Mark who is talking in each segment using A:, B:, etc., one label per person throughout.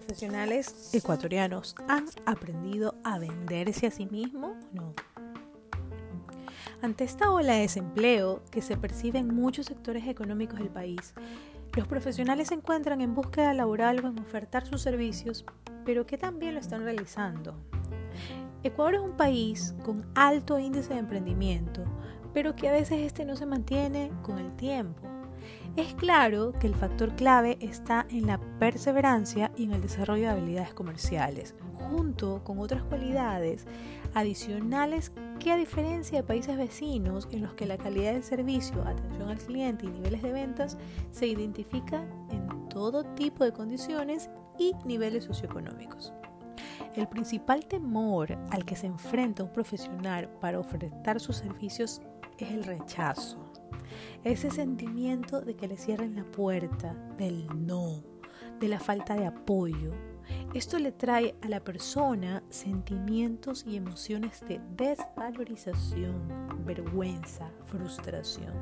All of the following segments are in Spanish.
A: profesionales ecuatorianos han aprendido a venderse a sí mismos o no? Ante esta ola de desempleo que se percibe en muchos sectores económicos del país, los profesionales se encuentran en búsqueda laboral o en ofertar sus servicios, pero que también lo están realizando. Ecuador es un país con alto índice de emprendimiento, pero que a veces este no se mantiene con el tiempo. Es claro que el factor clave está en la perseverancia y en el desarrollo de habilidades comerciales, junto con otras cualidades adicionales que a diferencia de países vecinos en los que la calidad del servicio, atención al cliente y niveles de ventas se identifica en todo tipo de condiciones y niveles socioeconómicos. El principal temor al que se enfrenta un profesional para ofertar sus servicios es el rechazo ese sentimiento de que le cierren la puerta, del no, de la falta de apoyo. Esto le trae a la persona sentimientos y emociones de desvalorización, vergüenza, frustración.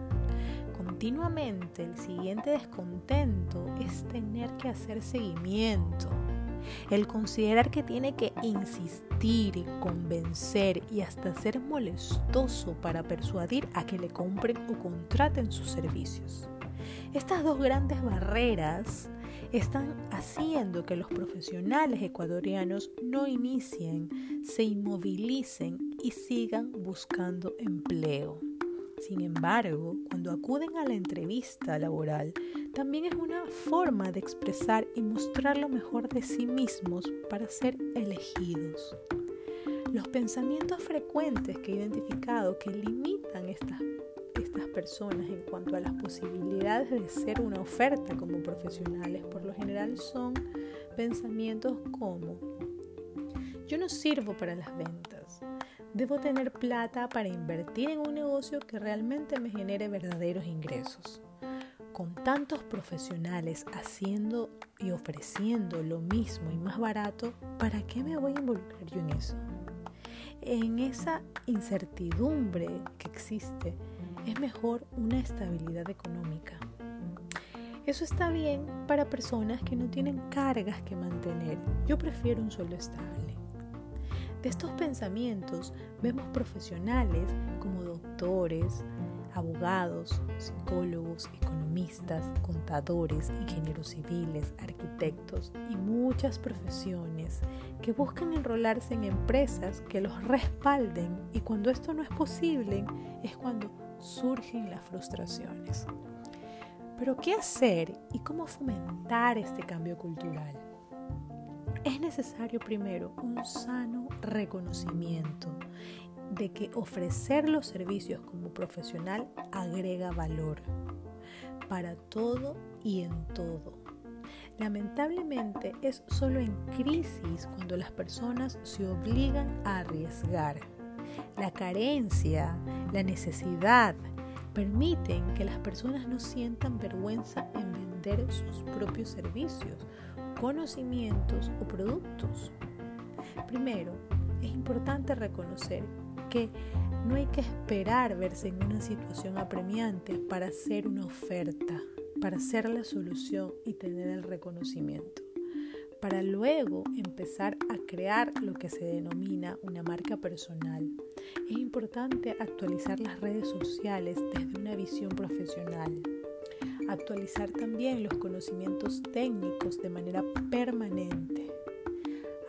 A: Continuamente el siguiente descontento es tener que hacer seguimiento, el considerar que tiene que insistir, convencer y hasta ser molestoso para persuadir a que le compren o contraten sus servicios. Estas dos grandes barreras están haciendo que los profesionales ecuatorianos no inicien, se inmovilicen y sigan buscando empleo. Sin embargo, cuando acuden a la entrevista laboral, también es una forma de expresar y mostrar lo mejor de sí mismos para ser elegidos. Los pensamientos frecuentes que he identificado que limitan estas, estas personas en cuanto a las posibilidades de ser una oferta como profesionales por lo general son pensamientos como yo no sirvo para las ventas, Debo tener plata para invertir en un negocio que realmente me genere verdaderos ingresos. Con tantos profesionales haciendo y ofreciendo lo mismo y más barato, ¿para qué me voy a involucrar yo en eso? En esa incertidumbre que existe, es mejor una estabilidad económica. Eso está bien para personas que no tienen cargas que mantener. Yo prefiero un sueldo estable. De estos pensamientos vemos profesionales como doctores, abogados, psicólogos, economistas, contadores, ingenieros civiles, arquitectos y muchas profesiones que buscan enrolarse en empresas que los respalden y cuando esto no es posible es cuando surgen las frustraciones. Pero ¿qué hacer y cómo fomentar este cambio cultural? Es necesario primero un sano reconocimiento de que ofrecer los servicios como profesional agrega valor para todo y en todo. Lamentablemente es solo en crisis cuando las personas se obligan a arriesgar. La carencia, la necesidad permiten que las personas no sientan vergüenza en vender sus propios servicios conocimientos o productos. Primero, es importante reconocer que no hay que esperar verse en una situación apremiante para hacer una oferta, para hacer la solución y tener el reconocimiento, para luego empezar a crear lo que se denomina una marca personal. Es importante actualizar las redes sociales desde una visión profesional actualizar también los conocimientos técnicos de manera permanente,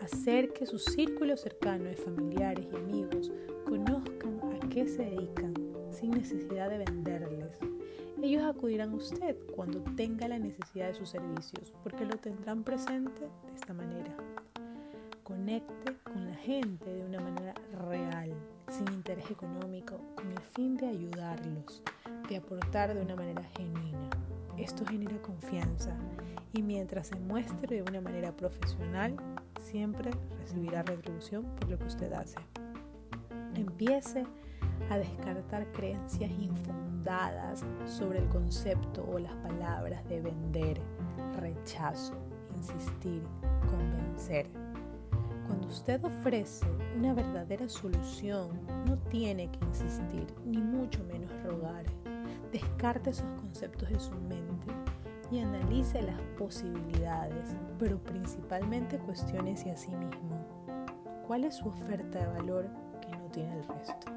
A: hacer que su círculo cercano de familiares y amigos conozcan a qué se dedican sin necesidad de venderles. Ellos acudirán a usted cuando tenga la necesidad de sus servicios, porque lo tendrán presente de esta manera. Conecte con la gente de una manera real, sin interés económico, con el fin de ayudarlos, de aportar de una manera genuina. Esto genera confianza y mientras se muestre de una manera profesional, siempre recibirá retribución por lo que usted hace. Empiece a descartar creencias infundadas sobre el concepto o las palabras de vender, rechazo, insistir, convencer. Cuando usted ofrece una verdadera solución, no tiene que insistir, ni mucho menos rogar. Descarte esos conceptos de su mente y analice las posibilidades, pero principalmente cuestiones a sí mismo. ¿Cuál es su oferta de valor que no tiene el resto?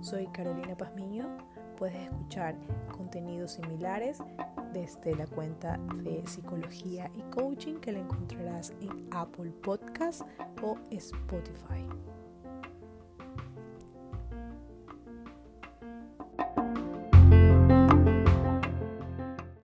A: Soy Carolina Pazmiño. Puedes escuchar contenidos similares desde la cuenta de psicología y coaching que la encontrarás en Apple Podcast o Spotify.